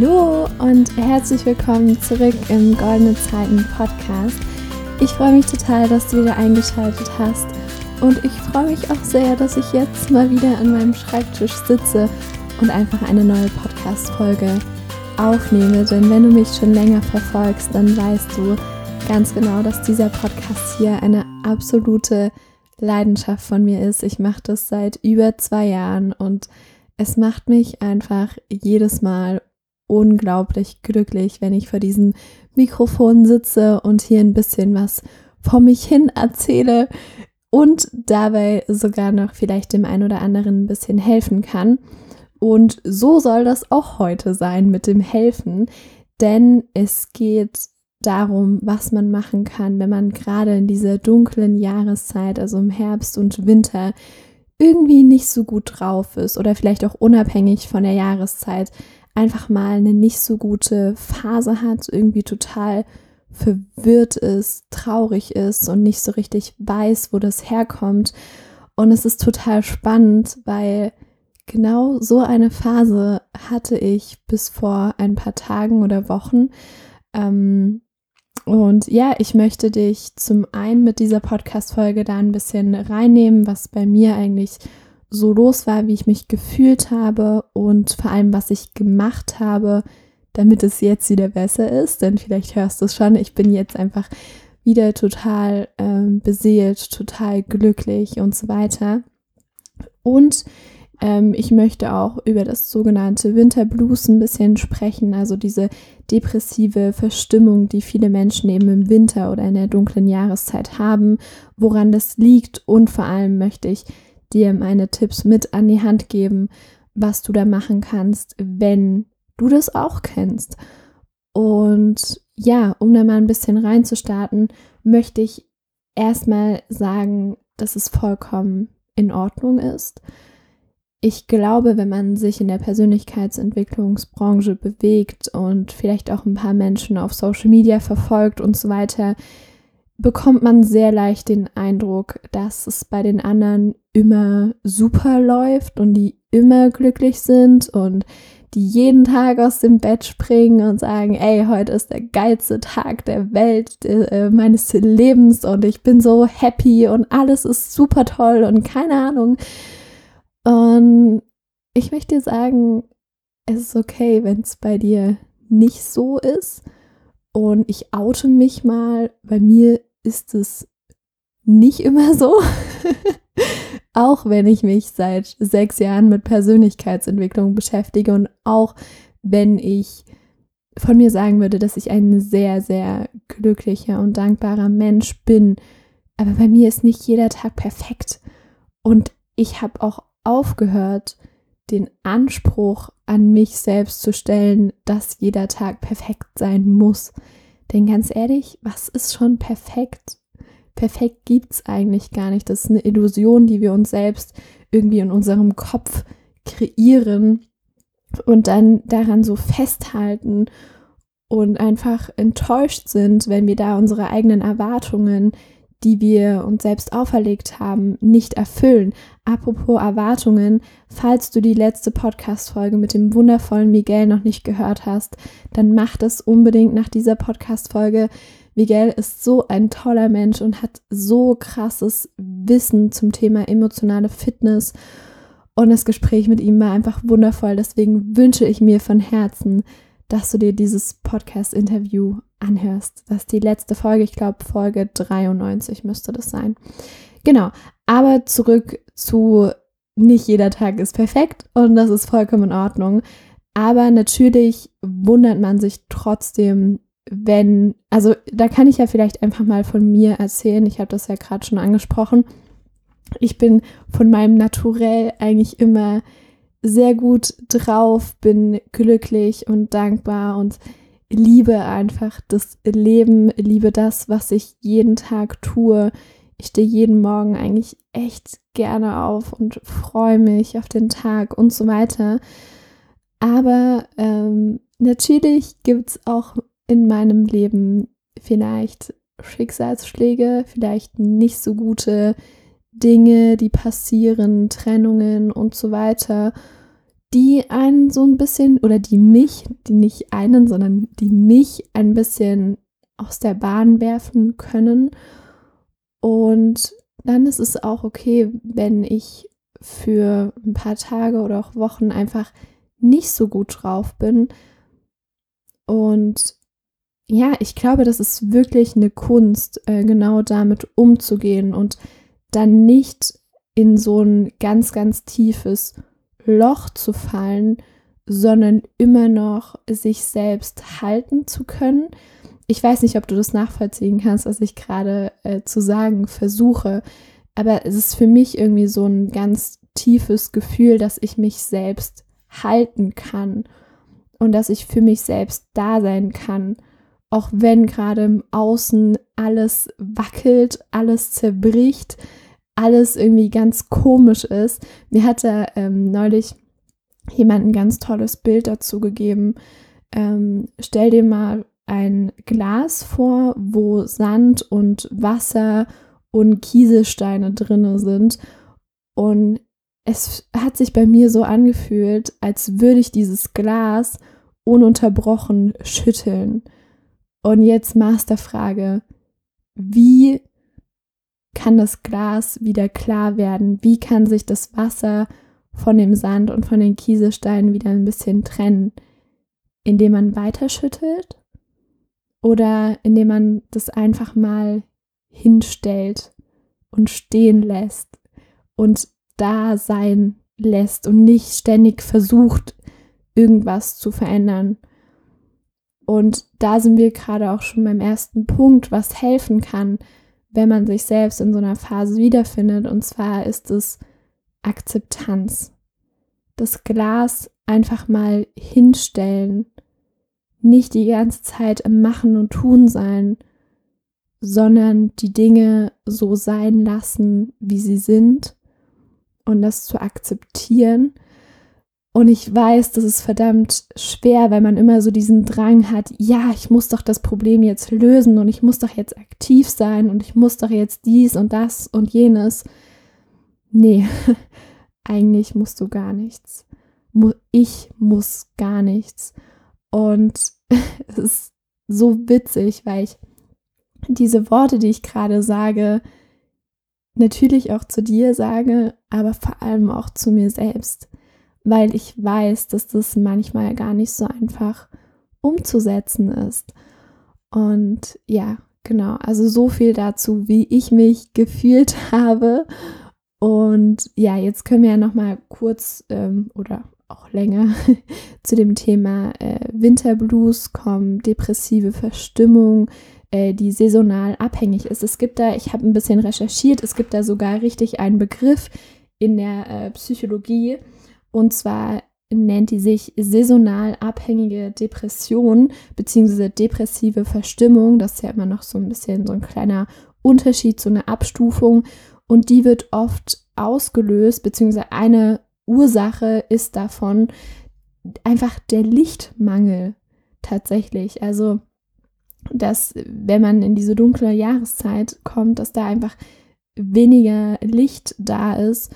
Hallo und herzlich willkommen zurück im Goldene Zeiten Podcast. Ich freue mich total, dass du wieder eingeschaltet hast und ich freue mich auch sehr, dass ich jetzt mal wieder an meinem Schreibtisch sitze und einfach eine neue Podcast-Folge aufnehme. Denn wenn du mich schon länger verfolgst, dann weißt du ganz genau, dass dieser Podcast hier eine absolute Leidenschaft von mir ist. Ich mache das seit über zwei Jahren und es macht mich einfach jedes Mal unglaublich glücklich, wenn ich vor diesem Mikrofon sitze und hier ein bisschen was vor mich hin erzähle und dabei sogar noch vielleicht dem einen oder anderen ein bisschen helfen kann. Und so soll das auch heute sein mit dem Helfen, denn es geht darum, was man machen kann, wenn man gerade in dieser dunklen Jahreszeit, also im Herbst und Winter, irgendwie nicht so gut drauf ist oder vielleicht auch unabhängig von der Jahreszeit einfach mal eine nicht so gute Phase hat, irgendwie total verwirrt ist, traurig ist und nicht so richtig weiß, wo das herkommt. Und es ist total spannend, weil genau so eine Phase hatte ich bis vor ein paar Tagen oder Wochen. Ähm, und ja, ich möchte dich zum einen mit dieser Podcast-Folge da ein bisschen reinnehmen, was bei mir eigentlich so los war, wie ich mich gefühlt habe und vor allem, was ich gemacht habe, damit es jetzt wieder besser ist. Denn vielleicht hörst du es schon, ich bin jetzt einfach wieder total ähm, beseelt, total glücklich und so weiter. Und ähm, ich möchte auch über das sogenannte Winterblues ein bisschen sprechen, also diese depressive Verstimmung, die viele Menschen eben im Winter oder in der dunklen Jahreszeit haben, woran das liegt und vor allem möchte ich dir meine Tipps mit an die Hand geben, was du da machen kannst, wenn du das auch kennst. Und ja, um da mal ein bisschen reinzustarten, möchte ich erstmal sagen, dass es vollkommen in Ordnung ist ich glaube, wenn man sich in der Persönlichkeitsentwicklungsbranche bewegt und vielleicht auch ein paar Menschen auf Social Media verfolgt und so weiter, bekommt man sehr leicht den Eindruck, dass es bei den anderen immer super läuft und die immer glücklich sind und die jeden Tag aus dem Bett springen und sagen, ey, heute ist der geilste Tag der Welt, äh, meines Lebens und ich bin so happy und alles ist super toll und keine Ahnung. Und ich möchte dir sagen, es ist okay, wenn es bei dir nicht so ist. Und ich oute mich mal, bei mir ist es nicht immer so. auch wenn ich mich seit sechs Jahren mit Persönlichkeitsentwicklung beschäftige und auch wenn ich von mir sagen würde, dass ich ein sehr, sehr glücklicher und dankbarer Mensch bin. Aber bei mir ist nicht jeder Tag perfekt. Und ich habe auch aufgehört, den Anspruch an mich selbst zu stellen, dass jeder Tag perfekt sein muss. Denn ganz ehrlich, was ist schon perfekt? Perfekt gibt es eigentlich gar nicht. Das ist eine Illusion, die wir uns selbst irgendwie in unserem Kopf kreieren und dann daran so festhalten und einfach enttäuscht sind, wenn wir da unsere eigenen Erwartungen die wir uns selbst auferlegt haben, nicht erfüllen. Apropos Erwartungen, falls du die letzte Podcast-Folge mit dem wundervollen Miguel noch nicht gehört hast, dann mach das unbedingt nach dieser Podcast-Folge. Miguel ist so ein toller Mensch und hat so krasses Wissen zum Thema emotionale Fitness. Und das Gespräch mit ihm war einfach wundervoll. Deswegen wünsche ich mir von Herzen, dass du dir dieses Podcast-Interview anhörst. Das ist die letzte Folge, ich glaube Folge 93 müsste das sein. Genau, aber zurück zu nicht jeder Tag ist perfekt und das ist vollkommen in Ordnung. Aber natürlich wundert man sich trotzdem, wenn, also da kann ich ja vielleicht einfach mal von mir erzählen. Ich habe das ja gerade schon angesprochen. Ich bin von meinem Naturell eigentlich immer sehr gut drauf, bin glücklich und dankbar und liebe einfach das Leben, liebe das, was ich jeden Tag tue. Ich stehe jeden Morgen eigentlich echt gerne auf und freue mich auf den Tag und so weiter. Aber ähm, natürlich gibt es auch in meinem Leben vielleicht Schicksalsschläge, vielleicht nicht so gute Dinge, die passieren, Trennungen und so weiter. Die einen so ein bisschen oder die mich, die nicht einen, sondern die mich ein bisschen aus der Bahn werfen können. Und dann ist es auch okay, wenn ich für ein paar Tage oder auch Wochen einfach nicht so gut drauf bin. Und ja, ich glaube, das ist wirklich eine Kunst, äh, genau damit umzugehen und dann nicht in so ein ganz, ganz tiefes Loch zu fallen, sondern immer noch sich selbst halten zu können. Ich weiß nicht, ob du das nachvollziehen kannst, was ich gerade äh, zu sagen versuche, aber es ist für mich irgendwie so ein ganz tiefes Gefühl, dass ich mich selbst halten kann und dass ich für mich selbst da sein kann auch wenn gerade im Außen alles wackelt, alles zerbricht, alles irgendwie ganz komisch ist. Mir hatte ähm, neulich jemand ein ganz tolles Bild dazu gegeben. Ähm, stell dir mal ein Glas vor, wo Sand und Wasser und Kieselsteine drin sind. Und es hat sich bei mir so angefühlt, als würde ich dieses Glas ununterbrochen schütteln. Und jetzt Masterfrage. Wie kann das Glas wieder klar werden? Wie kann sich das Wasser von dem Sand und von den Kieselsteinen wieder ein bisschen trennen? Indem man weiterschüttelt oder indem man das einfach mal hinstellt und stehen lässt und da sein lässt und nicht ständig versucht, irgendwas zu verändern. Und da sind wir gerade auch schon beim ersten Punkt, was helfen kann, wenn man sich selbst in so einer Phase wiederfindet. Und zwar ist es Akzeptanz. Das Glas einfach mal hinstellen, nicht die ganze Zeit im Machen und Tun sein, sondern die Dinge so sein lassen, wie sie sind und das zu akzeptieren und ich weiß, das ist verdammt schwer, weil man immer so diesen Drang hat, ja, ich muss doch das Problem jetzt lösen und ich muss doch jetzt aktiv sein und ich muss doch jetzt dies und das und jenes. Nee, eigentlich musst du gar nichts. Ich muss gar nichts. Und es ist so witzig, weil ich diese Worte, die ich gerade sage, natürlich auch zu dir sage, aber vor allem auch zu mir selbst weil ich weiß, dass das manchmal gar nicht so einfach umzusetzen ist. Und ja, genau, also so viel dazu, wie ich mich gefühlt habe. Und ja, jetzt können wir ja noch mal kurz ähm, oder auch länger zu dem Thema äh, Winterblues kommen, depressive Verstimmung, äh, die saisonal abhängig ist. Es gibt da, ich habe ein bisschen recherchiert, es gibt da sogar richtig einen Begriff in der äh, Psychologie, und zwar nennt die sich saisonal abhängige Depression bzw. depressive Verstimmung. Das ist ja immer noch so ein bisschen so ein kleiner Unterschied, so eine Abstufung. Und die wird oft ausgelöst, beziehungsweise eine Ursache ist davon einfach der Lichtmangel tatsächlich. Also, dass wenn man in diese dunkle Jahreszeit kommt, dass da einfach weniger Licht da ist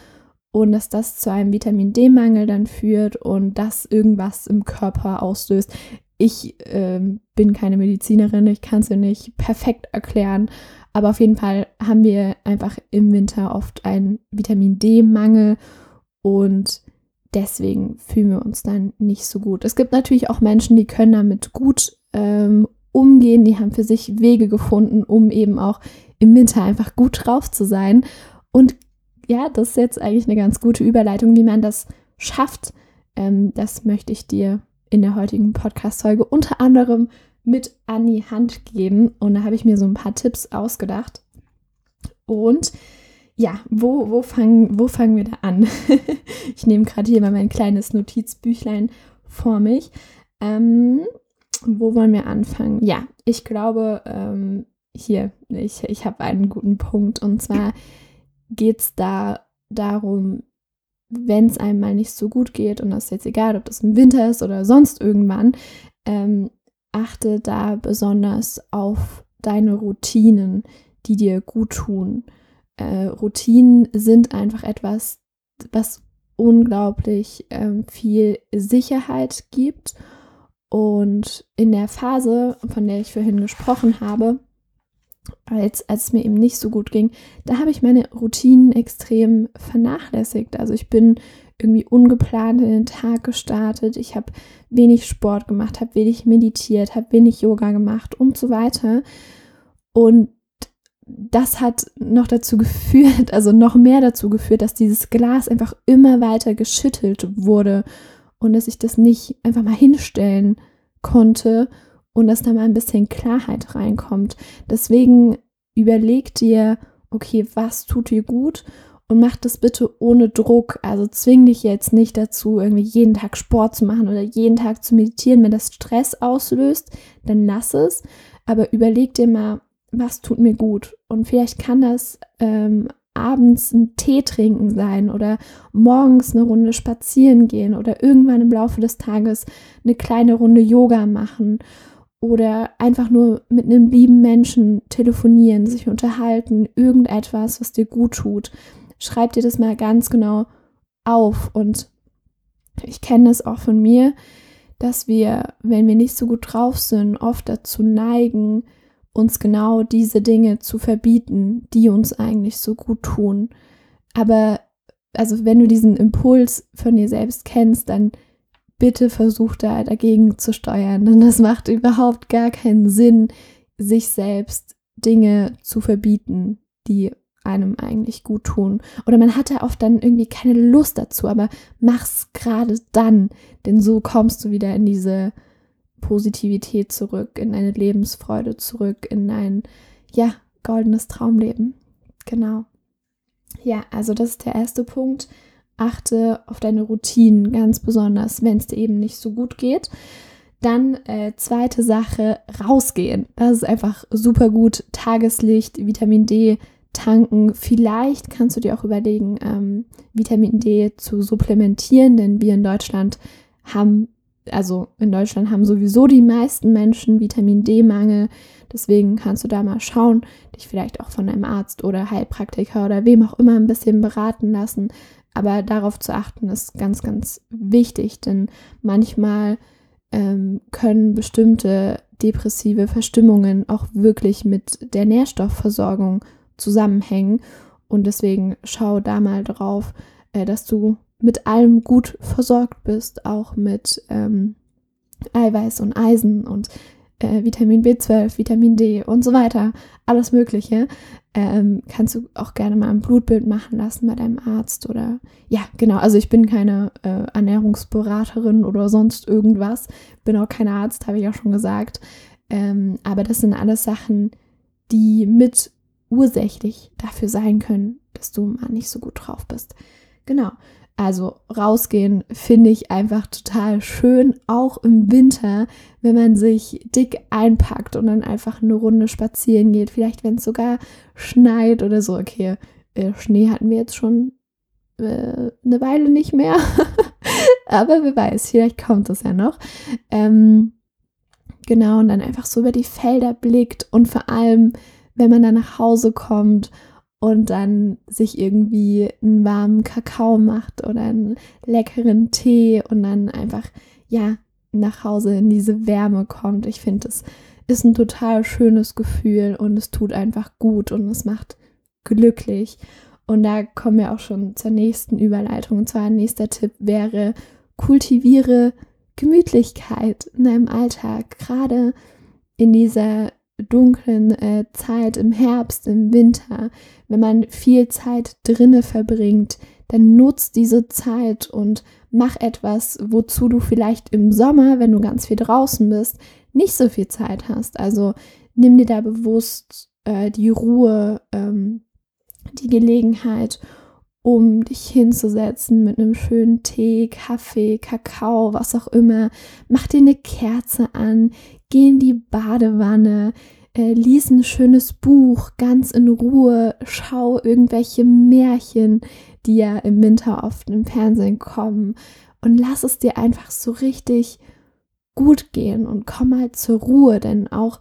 und dass das zu einem Vitamin D-Mangel dann führt und das irgendwas im Körper auslöst. Ich äh, bin keine Medizinerin, ich kann es dir nicht perfekt erklären, aber auf jeden Fall haben wir einfach im Winter oft einen Vitamin D-Mangel und deswegen fühlen wir uns dann nicht so gut. Es gibt natürlich auch Menschen, die können damit gut ähm, umgehen, die haben für sich Wege gefunden, um eben auch im Winter einfach gut drauf zu sein. Und ja, das ist jetzt eigentlich eine ganz gute Überleitung, wie man das schafft. Ähm, das möchte ich dir in der heutigen Podcast-Folge unter anderem mit an die Hand geben. Und da habe ich mir so ein paar Tipps ausgedacht. Und ja, wo, wo, fangen, wo fangen wir da an? ich nehme gerade hier mal mein kleines Notizbüchlein vor mich. Ähm, wo wollen wir anfangen? Ja, ich glaube, ähm, hier, ich, ich habe einen guten Punkt. Und zwar geht es da darum, wenn es einem mal nicht so gut geht, und das ist jetzt egal, ob das im Winter ist oder sonst irgendwann, ähm, achte da besonders auf deine Routinen, die dir gut tun. Äh, Routinen sind einfach etwas, was unglaublich ähm, viel Sicherheit gibt. Und in der Phase, von der ich vorhin gesprochen habe, als, als es mir eben nicht so gut ging, da habe ich meine Routinen extrem vernachlässigt. Also ich bin irgendwie ungeplant in den Tag gestartet. Ich habe wenig Sport gemacht, habe wenig meditiert, habe wenig Yoga gemacht und so weiter. Und das hat noch dazu geführt, also noch mehr dazu geführt, dass dieses Glas einfach immer weiter geschüttelt wurde und dass ich das nicht einfach mal hinstellen konnte und dass da mal ein bisschen Klarheit reinkommt. Deswegen überleg dir, okay, was tut dir gut und mach das bitte ohne Druck. Also zwing dich jetzt nicht dazu, irgendwie jeden Tag Sport zu machen oder jeden Tag zu meditieren. Wenn das Stress auslöst, dann lass es. Aber überleg dir mal, was tut mir gut. Und vielleicht kann das ähm, abends einen Tee trinken sein oder morgens eine Runde spazieren gehen oder irgendwann im Laufe des Tages eine kleine Runde Yoga machen oder einfach nur mit einem lieben Menschen telefonieren, sich unterhalten, irgendetwas, was dir gut tut. Schreib dir das mal ganz genau auf. Und ich kenne es auch von mir, dass wir, wenn wir nicht so gut drauf sind, oft dazu neigen, uns genau diese Dinge zu verbieten, die uns eigentlich so gut tun. Aber also wenn du diesen Impuls von dir selbst kennst, dann bitte versuch da dagegen zu steuern, denn das macht überhaupt gar keinen Sinn, sich selbst Dinge zu verbieten, die einem eigentlich gut tun. Oder man hat da oft dann irgendwie keine Lust dazu, aber mach's gerade dann, denn so kommst du wieder in diese Positivität zurück, in eine Lebensfreude zurück, in ein, ja, goldenes Traumleben. Genau. Ja, also das ist der erste Punkt achte auf deine Routinen ganz besonders, wenn es dir eben nicht so gut geht. Dann äh, zweite Sache, rausgehen. Das ist einfach super gut. Tageslicht, Vitamin D tanken. Vielleicht kannst du dir auch überlegen, ähm, Vitamin D zu supplementieren, denn wir in Deutschland haben, also in Deutschland haben sowieso die meisten Menschen Vitamin D-Mangel. Deswegen kannst du da mal schauen, dich vielleicht auch von einem Arzt oder Heilpraktiker oder wem auch immer ein bisschen beraten lassen, aber darauf zu achten ist ganz, ganz wichtig, denn manchmal ähm, können bestimmte depressive Verstimmungen auch wirklich mit der Nährstoffversorgung zusammenhängen. Und deswegen schau da mal drauf, äh, dass du mit allem gut versorgt bist, auch mit ähm, Eiweiß und Eisen und äh, Vitamin B12, Vitamin D und so weiter, alles Mögliche. Ähm, kannst du auch gerne mal ein Blutbild machen lassen bei deinem Arzt oder ja, genau. Also ich bin keine äh, Ernährungsberaterin oder sonst irgendwas, bin auch kein Arzt, habe ich auch schon gesagt. Ähm, aber das sind alles Sachen, die mit ursächlich dafür sein können, dass du mal nicht so gut drauf bist. Genau. Also rausgehen finde ich einfach total schön, auch im Winter, wenn man sich dick einpackt und dann einfach eine Runde spazieren geht. Vielleicht, wenn es sogar schneit oder so. Okay, äh, Schnee hatten wir jetzt schon äh, eine Weile nicht mehr. Aber wer weiß, vielleicht kommt es ja noch. Ähm, genau, und dann einfach so über die Felder blickt und vor allem, wenn man dann nach Hause kommt und dann sich irgendwie einen warmen Kakao macht oder einen leckeren Tee und dann einfach, ja, nach Hause in diese Wärme kommt. Ich finde, es ist ein total schönes Gefühl und es tut einfach gut und es macht glücklich. Und da kommen wir auch schon zur nächsten Überleitung. Und zwar ein nächster Tipp wäre, kultiviere Gemütlichkeit in deinem Alltag, gerade in dieser dunklen äh, Zeit im Herbst, im Winter, wenn man viel Zeit drinne verbringt, dann nutzt diese Zeit und mach etwas, wozu du vielleicht im Sommer, wenn du ganz viel draußen bist, nicht so viel Zeit hast. Also nimm dir da bewusst äh, die Ruhe, ähm, die Gelegenheit, um dich hinzusetzen mit einem schönen Tee, Kaffee, Kakao, was auch immer. Mach dir eine Kerze an, geh in die Badewanne, äh, lies ein schönes Buch ganz in Ruhe, schau irgendwelche Märchen, die ja im Winter oft im Fernsehen kommen. Und lass es dir einfach so richtig gut gehen und komm mal zur Ruhe, denn auch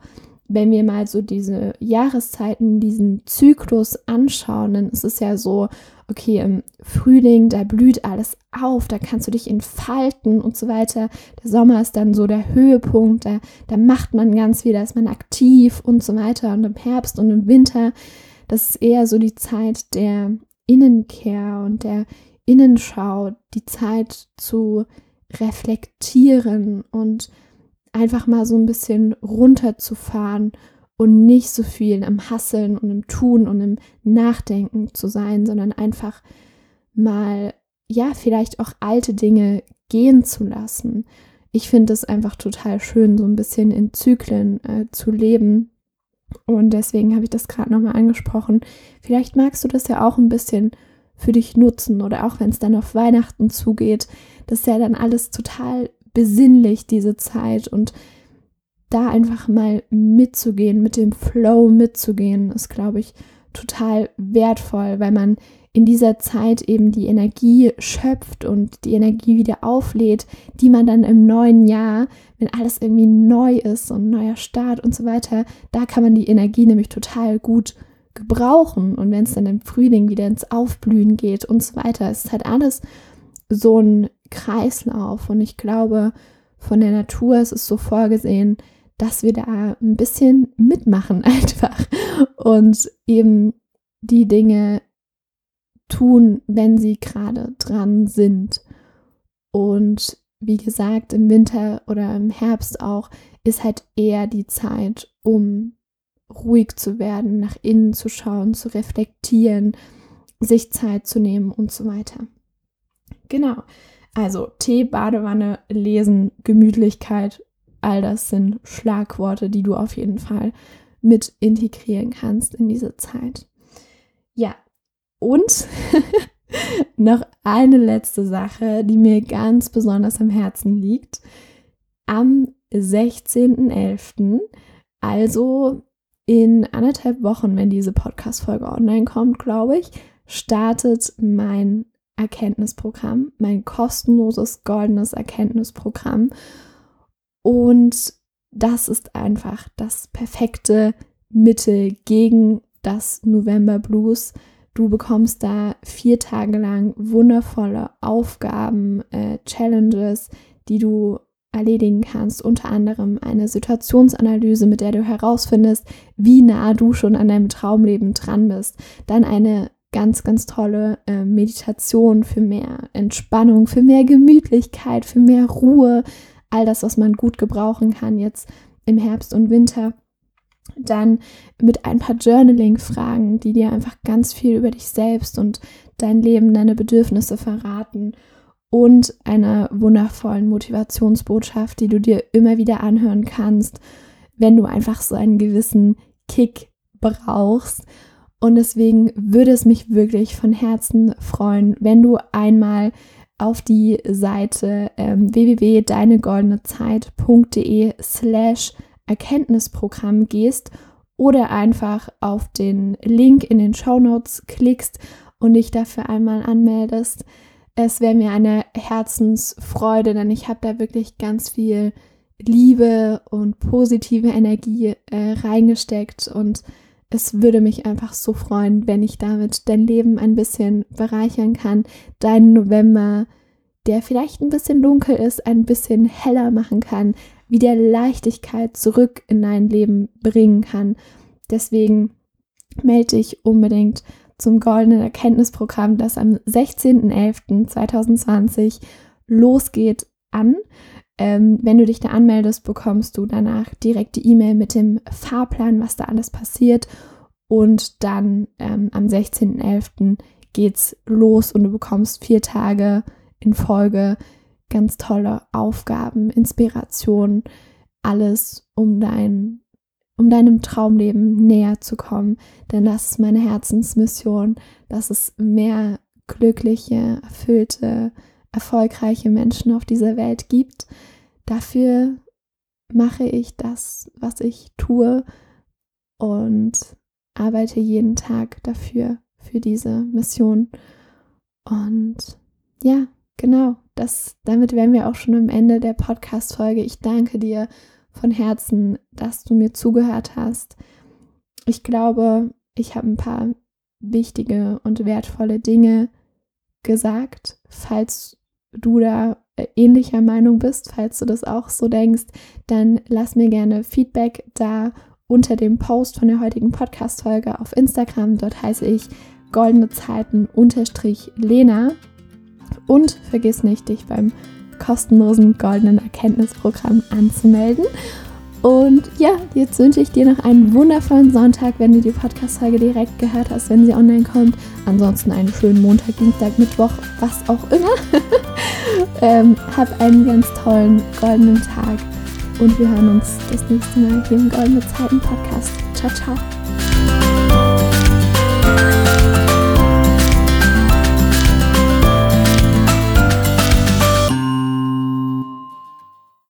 wenn wir mal so diese Jahreszeiten, diesen Zyklus anschauen, dann ist es ja so, okay, im Frühling, da blüht alles auf, da kannst du dich entfalten und so weiter. Der Sommer ist dann so der Höhepunkt, da, da macht man ganz viel, da ist man aktiv und so weiter. Und im Herbst und im Winter, das ist eher so die Zeit der Innenkehr und der Innenschau, die Zeit zu reflektieren und einfach mal so ein bisschen runterzufahren und nicht so viel im Hasseln und im Tun und im Nachdenken zu sein, sondern einfach mal, ja, vielleicht auch alte Dinge gehen zu lassen. Ich finde es einfach total schön, so ein bisschen in Zyklen äh, zu leben. Und deswegen habe ich das gerade nochmal angesprochen. Vielleicht magst du das ja auch ein bisschen für dich nutzen oder auch wenn es dann auf Weihnachten zugeht. Das ist ja dann alles total besinnlich, diese Zeit. Und da einfach mal mitzugehen, mit dem Flow mitzugehen, ist, glaube ich, total wertvoll, weil man in dieser Zeit eben die Energie schöpft und die Energie wieder auflädt, die man dann im neuen Jahr, wenn alles irgendwie neu ist und neuer Start und so weiter, da kann man die Energie nämlich total gut gebrauchen. Und wenn es dann im Frühling wieder ins Aufblühen geht und so weiter, ist halt alles so ein Kreislauf. Und ich glaube, von der Natur ist es so vorgesehen, dass wir da ein bisschen mitmachen einfach und eben die Dinge tun, wenn sie gerade dran sind. Und wie gesagt, im Winter oder im Herbst auch ist halt eher die Zeit, um ruhig zu werden, nach innen zu schauen, zu reflektieren, sich Zeit zu nehmen und so weiter. Genau. Also Tee, Badewanne, Lesen, Gemütlichkeit, all das sind Schlagworte, die du auf jeden Fall mit integrieren kannst in diese Zeit. Ja, und noch eine letzte Sache, die mir ganz besonders am Herzen liegt. Am 16.11., also in anderthalb Wochen, wenn diese Podcast-Folge online kommt, glaube ich, startet mein Erkenntnisprogramm, mein kostenloses goldenes Erkenntnisprogramm. Und das ist einfach das perfekte Mittel gegen das November Blues. Du bekommst da vier Tage lang wundervolle Aufgaben, äh, Challenges, die du erledigen kannst. Unter anderem eine Situationsanalyse, mit der du herausfindest, wie nah du schon an deinem Traumleben dran bist. Dann eine ganz, ganz tolle äh, Meditation für mehr Entspannung, für mehr Gemütlichkeit, für mehr Ruhe. All das, was man gut gebrauchen kann jetzt im Herbst und Winter. Dann mit ein paar Journaling-Fragen, die dir einfach ganz viel über dich selbst und dein Leben, deine Bedürfnisse verraten. Und einer wundervollen Motivationsbotschaft, die du dir immer wieder anhören kannst, wenn du einfach so einen gewissen Kick brauchst und deswegen würde es mich wirklich von Herzen freuen, wenn du einmal auf die Seite ähm, www.deinegoldenezeit.de slash Erkenntnisprogramm gehst oder einfach auf den Link in den Show Notes klickst und dich dafür einmal anmeldest. Es wäre mir eine Herzensfreude, denn ich habe da wirklich ganz viel Liebe und positive Energie äh, reingesteckt und es würde mich einfach so freuen, wenn ich damit dein Leben ein bisschen bereichern kann, deinen November, der vielleicht ein bisschen dunkel ist, ein bisschen heller machen kann, wieder Leichtigkeit zurück in dein Leben bringen kann. Deswegen melde dich unbedingt zum goldenen Erkenntnisprogramm, das am 16.11.2020 losgeht, an. Ähm, wenn du dich da anmeldest, bekommst du danach direkt die E-Mail mit dem Fahrplan, was da alles passiert. Und dann ähm, am 16.11. geht's los und du bekommst vier Tage in Folge ganz tolle Aufgaben, Inspiration, alles, um dein, um deinem Traumleben näher zu kommen. Denn das ist meine Herzensmission, dass es mehr glückliche, erfüllte, erfolgreiche Menschen auf dieser Welt gibt. Dafür mache ich das, was ich tue und arbeite jeden Tag dafür, für diese Mission. Und ja, genau, das, damit wären wir auch schon am Ende der Podcast-Folge. Ich danke dir von Herzen, dass du mir zugehört hast. Ich glaube, ich habe ein paar wichtige und wertvolle Dinge gesagt. Falls du da äh, ähnlicher Meinung bist, falls du das auch so denkst, dann lass mir gerne Feedback da unter dem Post von der heutigen Podcast-Folge auf Instagram. Dort heiße ich goldene Zeiten Lena. Und vergiss nicht, dich beim kostenlosen goldenen Erkenntnisprogramm anzumelden. Und ja, jetzt wünsche ich dir noch einen wundervollen Sonntag, wenn du die Podcast-Folge direkt gehört hast, wenn sie online kommt. Ansonsten einen schönen Montag, Dienstag, Mittwoch, was auch immer. ähm, hab einen ganz tollen goldenen Tag und wir hören uns das nächste Mal hier im Goldene Zeiten Podcast. Ciao, ciao.